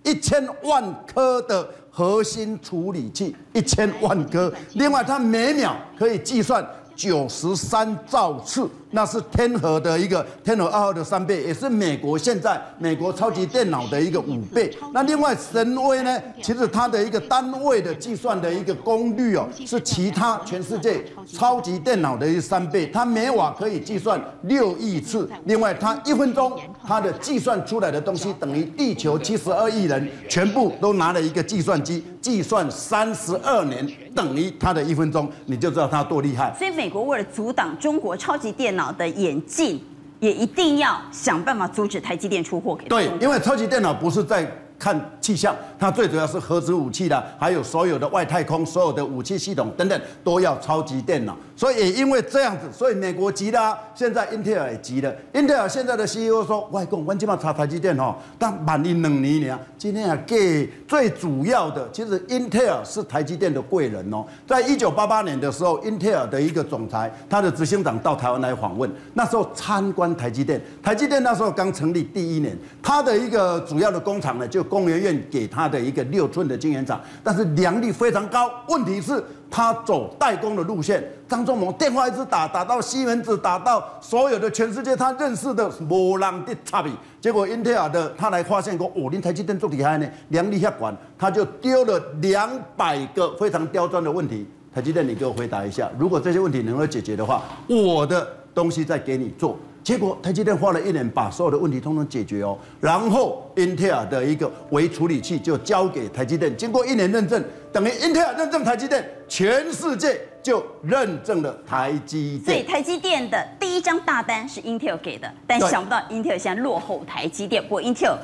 一千万颗的核心处理器，一千万颗。另外，它每秒可以计算九十三兆次。那是天河的一个天河二号的三倍，也是美国现在美国超级电脑的一个五倍。那另外神威呢，其实它的一个单位的计算的一个功率哦，是其他全世界超级电脑的一三倍。它每瓦可以计算六亿次。另外，它一分钟它的计算出来的东西等于地球七十二亿人全部都拿了一个计算机计算三十二年，等于它的一分钟，你就知道它多厉害。所以美国为了阻挡中国超级电脑。脑的眼镜，也一定要想办法阻止台积电出货给。对，因为超级电脑不是在。看气象，它最主要是核子武器的，还有所有的外太空、所有的武器系统等等，都要超级电脑。所以也因为这样子，所以美国急了，现在英特尔也急了。英特尔现在的 CEO 说：“外公，我今嘛查台积电哦，但万一两年呢？今天啊，给最主要的，其实英特尔是台积电的贵人哦。在一九八八年的时候，英特尔的一个总裁，他的执行长到台湾来访问，那时候参观台积电。台积电那时候刚成立第一年，他的一个主要的工厂呢就。工研院给他的一个六寸的晶圆厂，但是良率非常高。问题是，他走代工的路线。张忠谋电话一直打，打到西门子，打到所有的全世界他认识的无人的差别。结果英特尔的他来发现说，哦，您台积电做厉害呢，良率下管，他就丢了两百个非常刁钻的问题。台积电，你给我回答一下，如果这些问题能够解决的话，我的东西再给你做。结果台积电花了一年把所有的问题通通解决哦，然后英特尔的一个微处理器就交给台积电，经过一年认证，等于英特尔认证台积电，全世界就认证了台积电。所以台积电的第一张大单是 Intel 给的，但想不到英特尔现在落后台积电，不过 Intel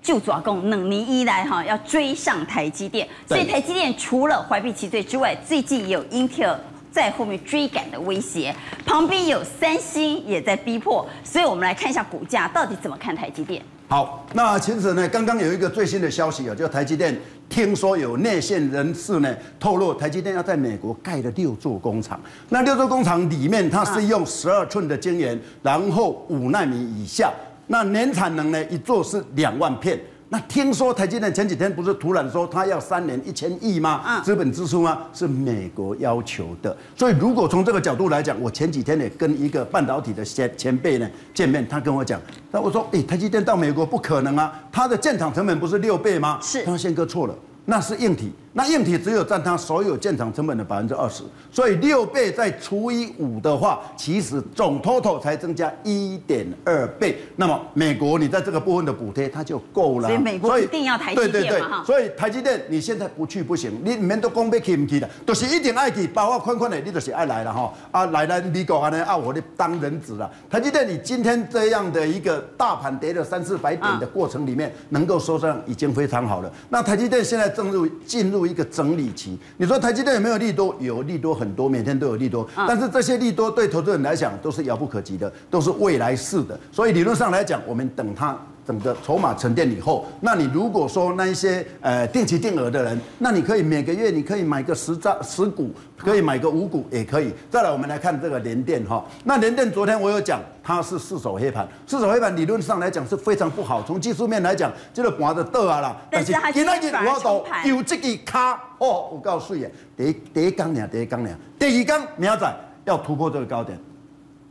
就抓共冷泥一来哈，要追上台积电。所以台积电除了怀璧其罪之外，最近也有英特尔在后面追赶的威胁，旁边有三星也在逼迫。所以我们来看一下股价到底怎么看台积电。好，那其实呢，刚刚有一个最新的消息啊，就台积电听说有内线人士呢透露，台积电要在美国盖了六座工厂。那六座工厂里面，它是用十二寸的晶圆，然后五纳米以下。那年产能呢？一座是两万片。那听说台积电前几天不是突然说他要三年一千亿吗？资本支出吗？是美国要求的。所以如果从这个角度来讲，我前几天也跟一个半导体的前前辈呢见面，他跟我讲，那我说，诶，台积电到美国不可能啊，它的建厂成本不是六倍吗？是。他说宪哥错了，那是硬体。那硬体只有占它所有建厂成本的百分之二十，所以六倍再除以五的话，其实总 total 才增加一点二倍。那么美国你在这个部分的补贴它就够了。所以美国一定要台积电嘛，对对对，所以台积电你现在不去不行，你免都讲要去不去的，都、就是一定爱去，包括宽宽的你都是爱来了哈。啊来来美国呢啊，我的当人质了。台积电你今天这样的一个大盘跌了三四百点的过程里面，能够收上已经非常好了。那台积电现在正入进入。一个整理期，你说台积电有没有利多？有利多很多，每天都有利多。但是这些利多对投资人来讲都是遥不可及的，都是未来式的。所以理论上来讲，我们等它整个筹码沉淀以后，那你如果说那一些呃定期定额的人，那你可以每个月你可以买个十张十股，可以买个五股也可以。再来，我们来看这个联电哈，那联电昨天我有讲。它是四手黑盘，四手黑盘理论上来讲是非常不好。从技术面来讲，这个盘的倒啊啦。但是它今天反而冲盘。有这个卡哦，我告诉你，第一第一刚两，第一刚两，第二刚明仔要突破这个高点，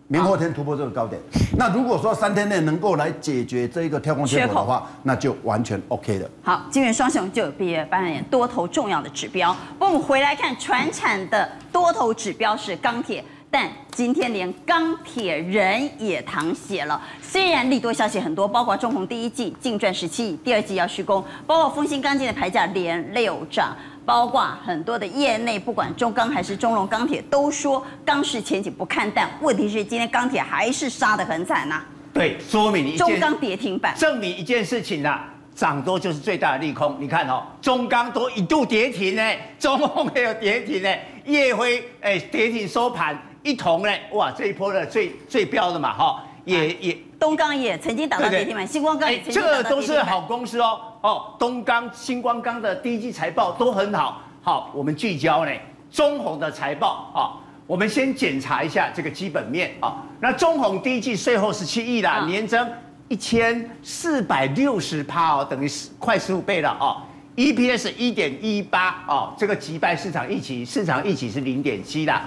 明后天突破这个高点。那如果说三天内能够来解决这一个跳空缺口的话，那就完全 OK 的。好，金元双雄就有毕业扮演多头重要的指标。不过我们回来看传产的多头指标是钢铁。但今天连钢铁人也淌血了。虽然利多消息很多，包括中红第一季净赚十七亿，第二季要续工，包括丰兴钢筋的牌价连六涨，包括很多的业内，不管中钢还是中龙钢铁，都说钢市前景不看淡。问题是今天钢铁还是杀得很惨呐。对，说明一件中钢跌停板，证明一件事情呐、啊，涨多就是最大的利空。你看哦，中钢都一度跌停呢，中鸿也有跌停呢，夜辉哎跌停收盘。一同呢，哇，这一波的最最标的嘛，哈，也也。东钢也曾经打到跌停板，星光钢也曾经打到跌停板，这个都是好公司哦，哦，东钢、星光钢的第一季财报都很好，好，我们聚焦呢，中鸿的财报。啊，我们先检查一下这个基本面。啊，那中鸿第一季税后十七亿啦，年增一千四百六十趴哦，等于十快十五倍了。哦，EPS 一点一八。哦，这个击败市场预期，市场预期是零点七的。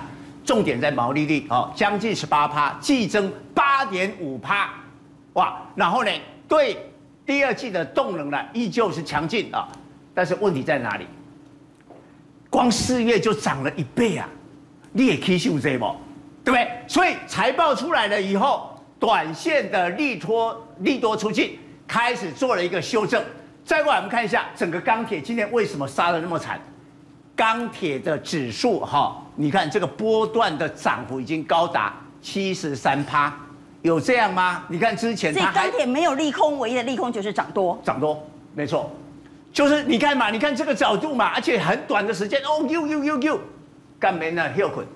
重点在毛利率哦，将近十八趴，季增八点五趴，哇！然后呢，对第二季的动能呢，依旧是强劲啊。但是问题在哪里？光四月就涨了一倍啊！你也可以修这不？对不对？所以财报出来了以后，短线的利托利多出尽，开始做了一个修正。再过来我们看一下整个钢铁今天为什么杀的那么惨？钢铁的指数哈。你看这个波段的涨幅已经高达七十三趴，有这样吗？你看之前它钢铁没有利空，唯一的利空就是涨多，涨多，没错，就是你看嘛，你看这个角度嘛，而且很短的时间哦，呦呦呦呦，干没呢？休困，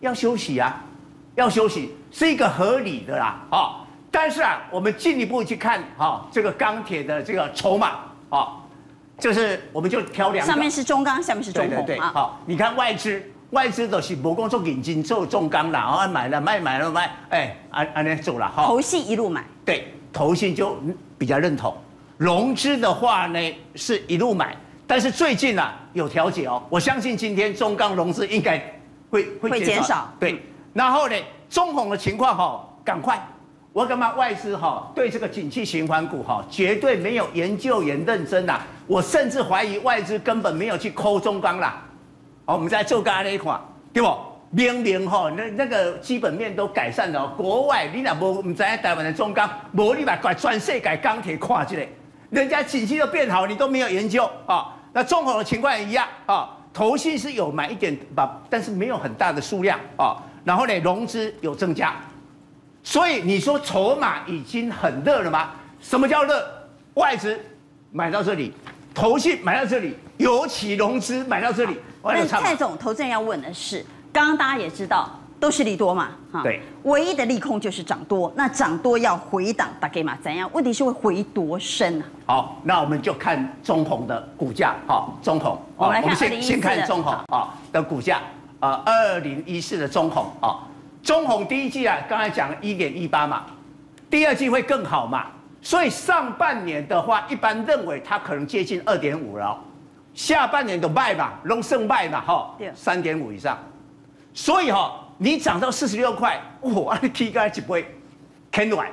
要休息啊，要休息是一个合理的啦，啊，但是啊，我们进一步去看哈，这个钢铁的这个筹码啊，就是我们就挑两个，上面是中钢，下面是中红，对，好，你看外资。外资都是无工作引金做中钢啦，然后买了卖买了卖，哎，安安尼做了哈。投信一路买，对，投信就比较认同。融资的话呢是一路买，但是最近啊有调节哦。我相信今天中钢融资应该会会减少。减少。对，然后呢中红的情况哈，赶快，我干嘛外资哈对这个景气循环股哈绝对没有研究员认真啦。我甚至怀疑外资根本没有去抠中钢啦。哦，我们在做钢那一块，对不？明明哈，那那个基本面都改善了。国外你若无唔知台湾的中钢，无你把全世界钢铁看起来，人家景气都变好，你都没有研究啊。那中鸿的情况也一样啊，投信是有买一点吧，但是没有很大的数量啊。然后呢，融资有增加，所以你说筹码已经很热了吗？什么叫热？外资买到这里，投信买到这里，尤其融资买到这里。那蔡总，投资人要问的是，刚刚大家也知道都是利多嘛，哈，对，唯一的利空就是涨多，那涨多要回档，大概嘛怎样？问题是会回多深啊？好，那我们就看中红的股价，好，中红，我们来看先先看中红啊的股价，呃，二零一四的中红啊，中红第一季啊，刚才讲一点一八嘛，第二季会更好嘛，所以上半年的话，一般认为它可能接近二点五了。下半年的卖嘛，龙盛卖嘛，哈，三点五以上，所以哈，你涨到四十六块，哇，你踢开一杯，啃软。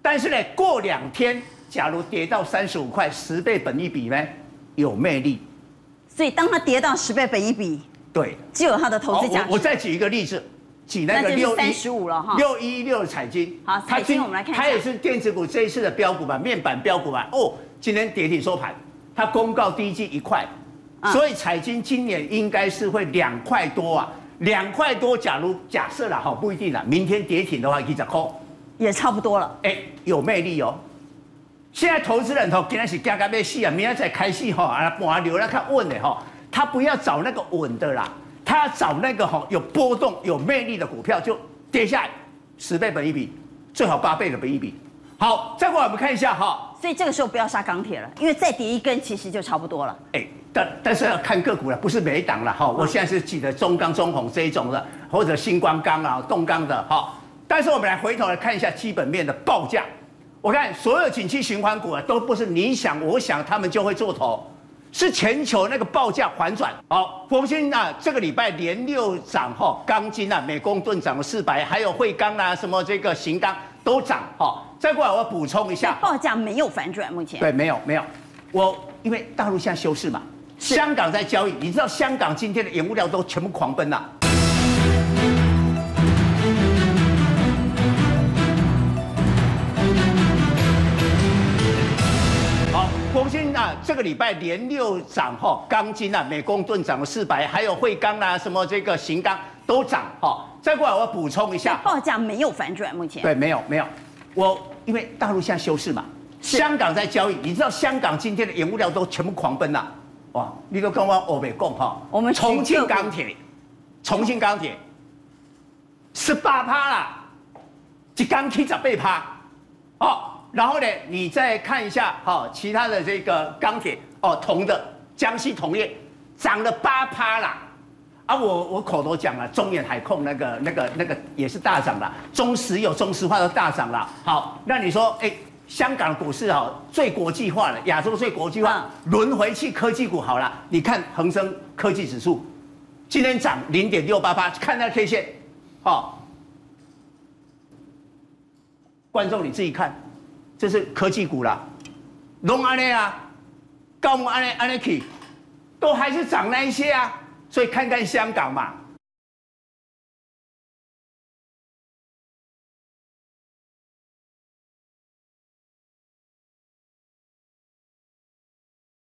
但是呢，过两天，假如跌到三十五块，十倍本一比呢，有魅力。所以当它跌到十倍本一比，对，就有它的投资价值。我再举一个例子，举那个六一十五了哈，六一六的彩金。好，彩金我们来看，它也是电子股这一次的标股吧，面板标股吧。哦，今天跌停收盘。它公告第一季一块，所以彩金今年应该是会两块多啊，两块多。假如假设了哈，不一定了，明天跌停的话，一只空也差不多了。哎，有魅力哦。现在投资人头今天是加加被戏啊，明天再开戏哈，啊，盘流来看稳的哈，他不要找那个稳的啦，他找那个哈有波动、有魅力的股票，就跌下来十倍本一比，最好八倍的本一比。好，再过来我们看一下哈。所以这个时候不要杀钢铁了，因为再跌一根其实就差不多了。哎，但但是要看个股了，不是每一档了哈。我现在是记得中钢、中红这一种的，或者新光钢啊、动钢的哈。但是我们来回头来看一下基本面的报价，我看所有景气循环股啊，都不是你想我想他们就会做头，是全球那个报价反转。好，佛兴啊，这个礼拜连六涨哈，钢筋啊，每公吨涨了四百，还有汇钢啊，什么这个型钢都涨哈。再过来，我要补充一下，报价没有反转，目前对，没有没有。我因为大陆现在休市嘛，香港在交易，你知道香港今天的原物料都全部狂奔了。好，啊，这个礼拜连六涨哈，钢筋啊，每公吨涨了四百，还有汇钢啊，什么这个型钢都涨哈。再过来，我要补充一下，报价没有反转，目前对，没有没有。我因为大陆现在休市嘛，香港在交易，你知道香港今天的原物料都全部狂奔了，哇！你都跟我欧美共哈，我们重庆钢铁，重庆钢铁十八趴啦，一钢七十八趴，哦，然后呢，你再看一下哈，其他的这个钢铁哦，铜的江西铜业涨了八趴啦。啊，我我口头讲了，中远海控那个那个那个也是大涨了，中石油、中石化都大涨了。好，那你说，哎，香港股市哈最国际化了，亚洲最国际化，轮回去科技股好了。你看恒生科技指数今天涨零点六八八，看那 K 线，好，观众你自己看，这是科技股啦，龙安利啊，高木安利安内 K，都还是涨那一些啊。所以看看香港嘛，